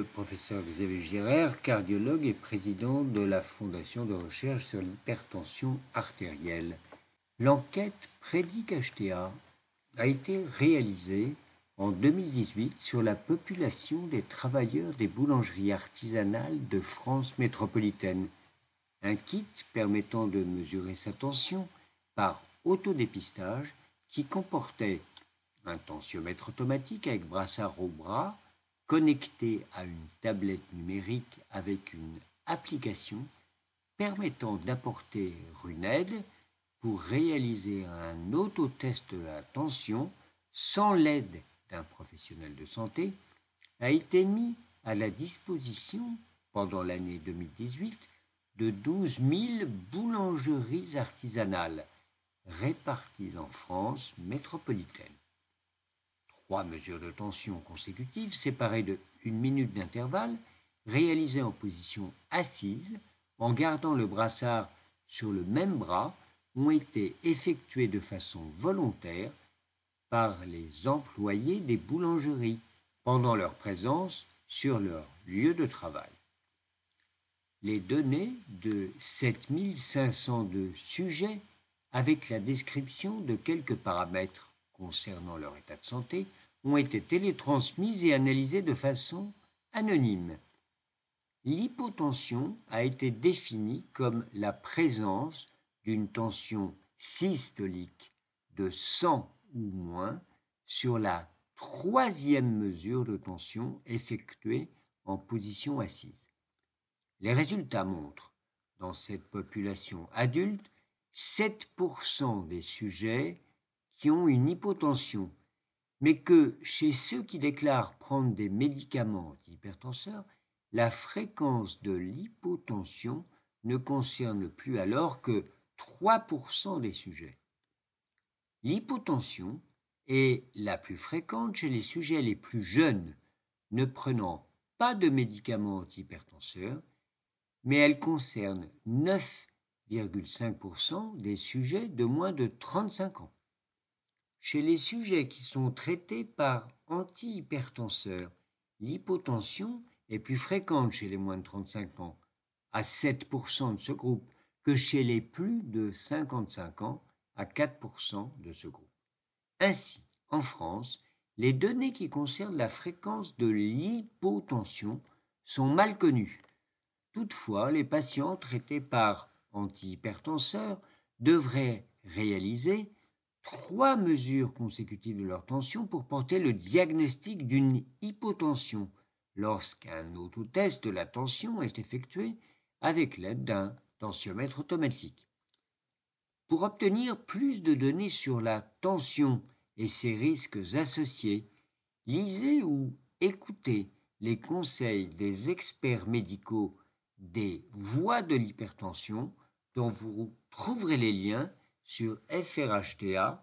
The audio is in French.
le professeur Xavier Girard, cardiologue et président de la Fondation de recherche sur l'hypertension artérielle. L'enquête Prédic HTA a été réalisée en 2018 sur la population des travailleurs des boulangeries artisanales de France métropolitaine. Un kit permettant de mesurer sa tension par autodépistage qui comportait un tensiomètre automatique avec brassard au bras, connecté à une tablette numérique avec une application permettant d'apporter une aide pour réaliser un autotest de la tension sans l'aide d'un professionnel de santé, a été mis à la disposition pendant l'année 2018 de 12 000 boulangeries artisanales réparties en France métropolitaine trois mesures de tension consécutives séparées de une minute d'intervalle, réalisées en position assise, en gardant le brassard sur le même bras, ont été effectuées de façon volontaire par les employés des boulangeries pendant leur présence sur leur lieu de travail. Les données de 7502 sujets avec la description de quelques paramètres concernant leur état de santé ont été télétransmises et analysées de façon anonyme. L'hypotension a été définie comme la présence d'une tension systolique de 100 ou moins sur la troisième mesure de tension effectuée en position assise. Les résultats montrent, dans cette population adulte, 7% des sujets qui ont une hypotension mais que chez ceux qui déclarent prendre des médicaments antihypertenseurs, la fréquence de l'hypotension ne concerne plus alors que 3% des sujets. L'hypotension est la plus fréquente chez les sujets les plus jeunes, ne prenant pas de médicaments antihypertenseurs, mais elle concerne 9,5% des sujets de moins de 35 ans. Chez les sujets qui sont traités par antihypertenseurs, l'hypotension est plus fréquente chez les moins de 35 ans, à 7% de ce groupe, que chez les plus de 55 ans, à 4% de ce groupe. Ainsi, en France, les données qui concernent la fréquence de l'hypotension sont mal connues. Toutefois, les patients traités par antihypertenseurs devraient réaliser trois mesures consécutives de leur tension pour porter le diagnostic d'une hypotension lorsqu'un autotest de la tension est effectué avec l'aide d'un tensiomètre automatique. Pour obtenir plus de données sur la tension et ses risques associés, lisez ou écoutez les conseils des experts médicaux des voies de l'hypertension dont vous trouverez les liens sur frhta.org.